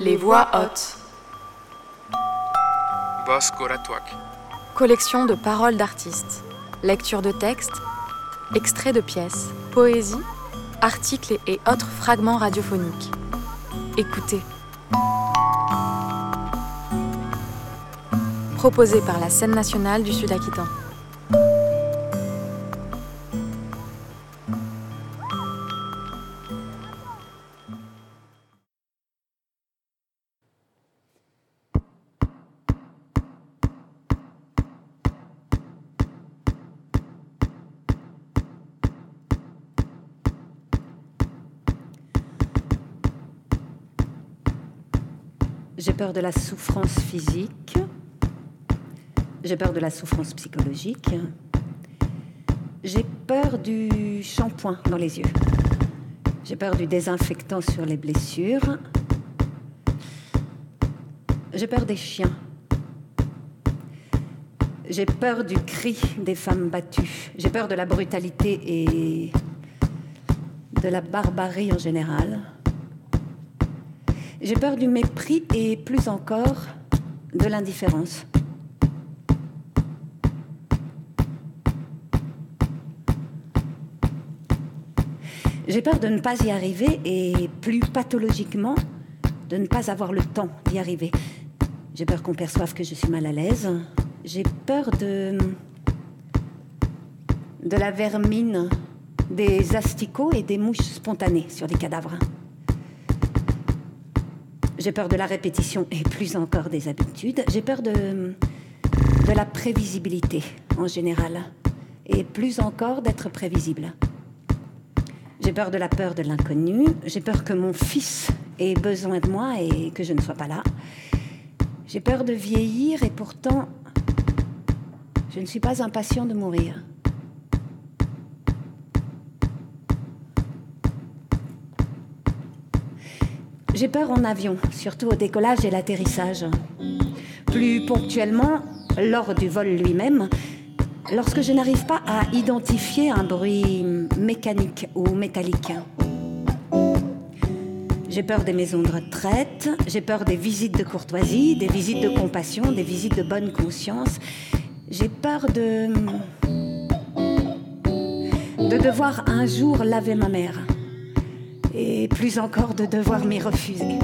Les voix hautes. Collection de paroles d'artistes. Lecture de textes. Extraits de pièces. Poésie. Articles et autres fragments radiophoniques. Écoutez. Proposé par la scène nationale du Sud-Aquitain. J'ai peur de la souffrance physique. J'ai peur de la souffrance psychologique. J'ai peur du shampoing dans les yeux. J'ai peur du désinfectant sur les blessures. J'ai peur des chiens. J'ai peur du cri des femmes battues. J'ai peur de la brutalité et de la barbarie en général. J'ai peur du mépris et plus encore de l'indifférence. J'ai peur de ne pas y arriver et plus pathologiquement de ne pas avoir le temps d'y arriver. J'ai peur qu'on perçoive que je suis mal à l'aise. J'ai peur de de la vermine, des asticots et des mouches spontanées sur des cadavres. J'ai peur de la répétition et plus encore des habitudes. J'ai peur de, de la prévisibilité en général et plus encore d'être prévisible. J'ai peur de la peur de l'inconnu. J'ai peur que mon fils ait besoin de moi et que je ne sois pas là. J'ai peur de vieillir et pourtant, je ne suis pas impatient de mourir. J'ai peur en avion, surtout au décollage et l'atterrissage. Plus ponctuellement, lors du vol lui-même, lorsque je n'arrive pas à identifier un bruit mécanique ou métallique. J'ai peur des maisons de retraite, j'ai peur des visites de courtoisie, des visites de compassion, des visites de bonne conscience. J'ai peur de de devoir un jour laver ma mère plus encore de devoir m'y refuser.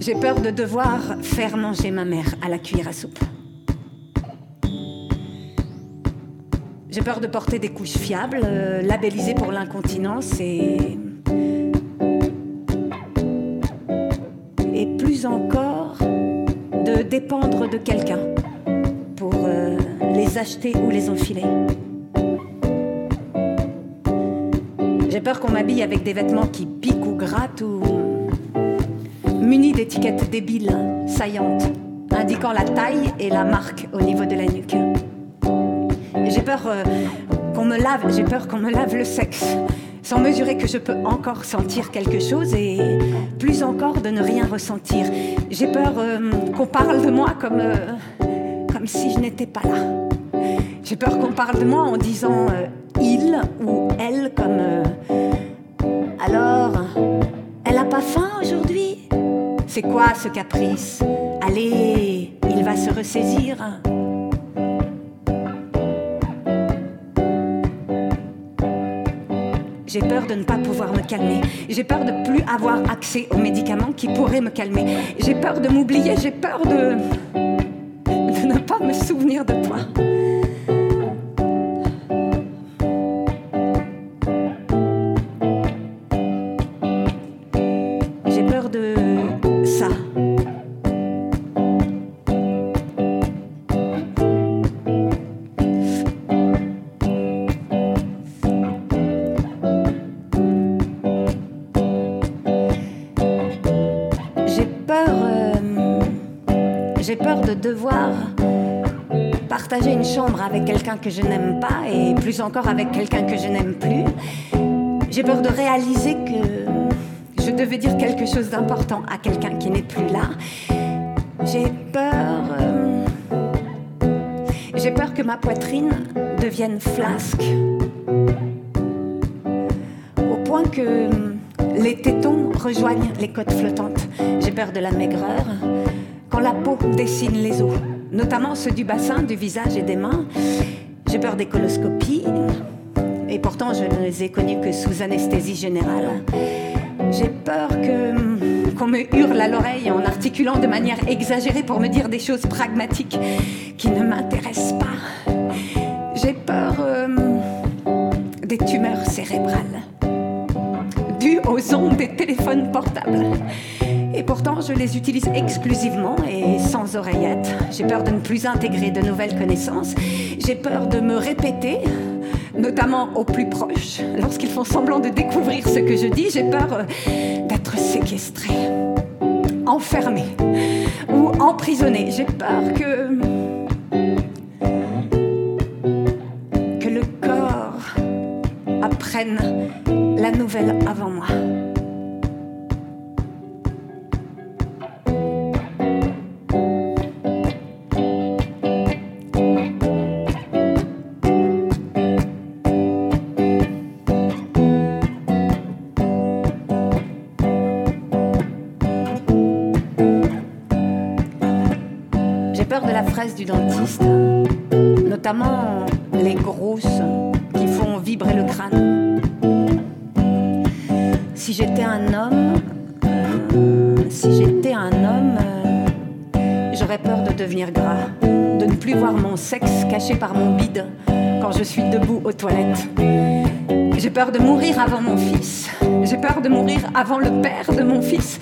J'ai peur de devoir faire manger ma mère à la cuillère à soupe. J'ai peur de porter des couches fiables, euh, labellisées pour l'incontinence et. Et plus encore, de dépendre de quelqu'un pour euh, les acheter ou les enfiler. J'ai peur qu'on m'habille avec des vêtements qui piquent ou grattent ou munis d'étiquettes débiles, saillantes, indiquant la taille et la marque au niveau de la nuque. J'ai peur euh, qu'on me lave, j'ai peur qu'on me lave le sexe, sans mesurer que je peux encore sentir quelque chose et plus encore de ne rien ressentir. J'ai peur euh, qu'on parle de moi euh, comme si je n'étais pas là. J'ai peur qu'on parle de moi en disant il ou elle comme alors elle a pas faim aujourd'hui? C'est quoi ce caprice? Allez, il va se ressaisir. J'ai peur de ne pas pouvoir me calmer. J'ai peur de plus avoir accès aux médicaments qui pourraient me calmer. J'ai peur de m'oublier. J'ai peur de... de ne pas me souvenir de toi. De devoir partager une chambre avec quelqu'un que je n'aime pas et plus encore avec quelqu'un que je n'aime plus. J'ai peur de réaliser que je devais dire quelque chose d'important à quelqu'un qui n'est plus là. J'ai peur. euh, J'ai peur que ma poitrine devienne flasque. Au point que les tétons rejoignent les côtes flottantes. J'ai peur de la maigreur la peau dessine les os, notamment ceux du bassin, du visage et des mains. J'ai peur des coloscopies, et pourtant je ne les ai connues que sous anesthésie générale. J'ai peur que qu'on me hurle à l'oreille en articulant de manière exagérée pour me dire des choses pragmatiques qui ne m'intéressent pas. J'ai peur euh, des tumeurs cérébrales dues aux ondes des téléphones portables. Et pourtant, je les utilise exclusivement et sans oreillette. J'ai peur de ne plus intégrer de nouvelles connaissances. J'ai peur de me répéter, notamment aux plus proches. Lorsqu'ils font semblant de découvrir ce que je dis, j'ai peur euh, d'être séquestrée, enfermée ou emprisonnée. J'ai peur que... que le corps apprenne la nouvelle avant moi. Notamment les grosses qui font vibrer le crâne. Si j'étais un homme, euh, si j'étais un homme, euh, j'aurais peur de devenir gras, de ne plus voir mon sexe caché par mon bide quand je suis debout aux toilettes. J'ai peur de mourir avant mon fils. J'ai peur de mourir avant le père de mon fils.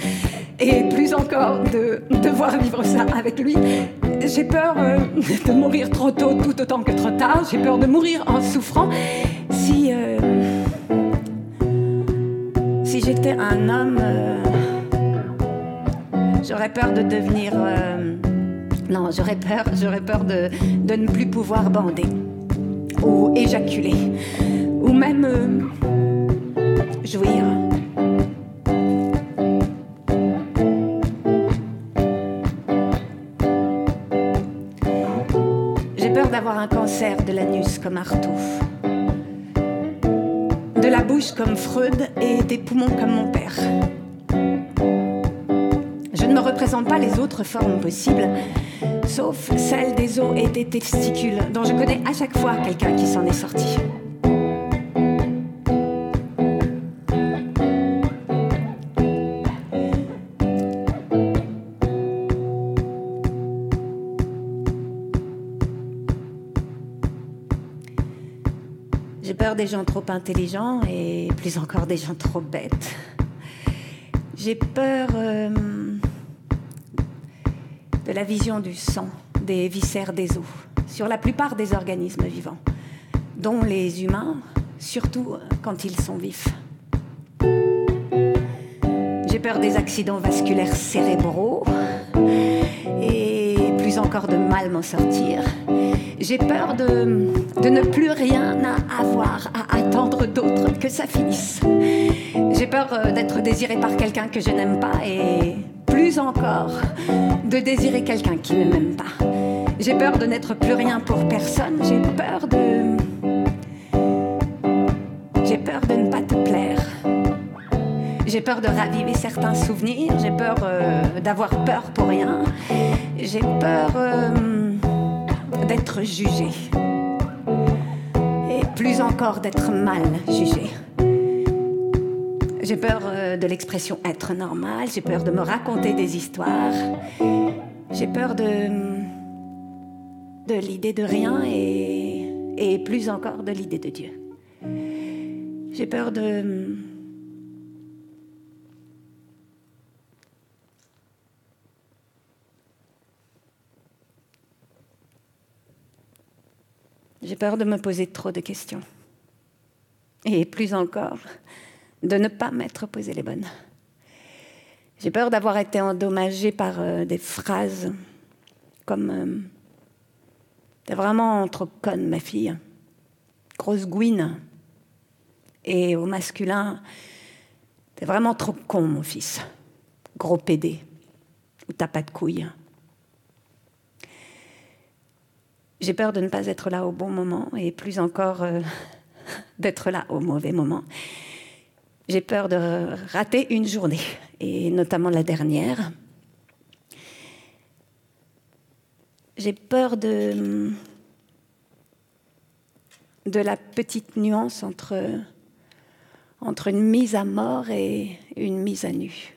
Et plus encore de devoir vivre ça avec lui. J'ai peur euh, de mourir trop tôt, tout autant que trop tard. J'ai peur de mourir en souffrant. Si, euh, si j'étais un homme, euh, j'aurais peur de devenir. non, j'aurais peur, j'aurais peur de, de ne plus pouvoir bander ou éjaculer ou même jouir. Un cancer de l'anus comme Artouf, de la bouche comme Freud et des poumons comme mon père. Je ne me représente pas les autres formes possibles, sauf celle des os et des testicules, dont je connais à chaque fois quelqu'un qui s'en est sorti. Peur des gens trop intelligents et plus encore des gens trop bêtes. J'ai peur euh, de la vision du sang, des viscères des os, sur la plupart des organismes vivants, dont les humains, surtout quand ils sont vifs. J'ai peur des accidents vasculaires cérébraux et plus encore de mal m'en sortir. J'ai peur de, ne plus rien avoir à attendre d'autre que ça finisse. J'ai peur euh, d'être désirée par quelqu'un que je n'aime pas et plus encore de désirer quelqu'un qui ne m'aime pas. J'ai peur de n'être plus rien pour personne. J'ai peur de. J'ai peur de ne pas te plaire. J'ai peur de raviver certains souvenirs. J'ai peur euh, d'avoir peur pour rien. J'ai peur euh, d'être jugée. Et plus encore d'être mal jugée. J'ai peur euh, de l'expression être normal. J'ai peur de me raconter des histoires. J'ai peur de l'idée de rien et plus encore de l'idée de Dieu. J'ai peur de J'ai peur de me poser trop de questions. Et plus encore, de ne pas m'être posé les bonnes. J'ai peur d'avoir été endommagée par euh, des phrases comme euh, T'es vraiment trop conne, ma fille. Grosse gouine. Et au masculin, t'es vraiment trop con, mon fils. Gros pédé. Ou t'as pas de couilles. J'ai peur de ne pas être là au bon moment et plus encore euh, d'être là au mauvais moment. J'ai peur de rater une journée, et notamment la dernière. J'ai peur de, de la petite nuance entre, entre une mise à mort et une mise à nu.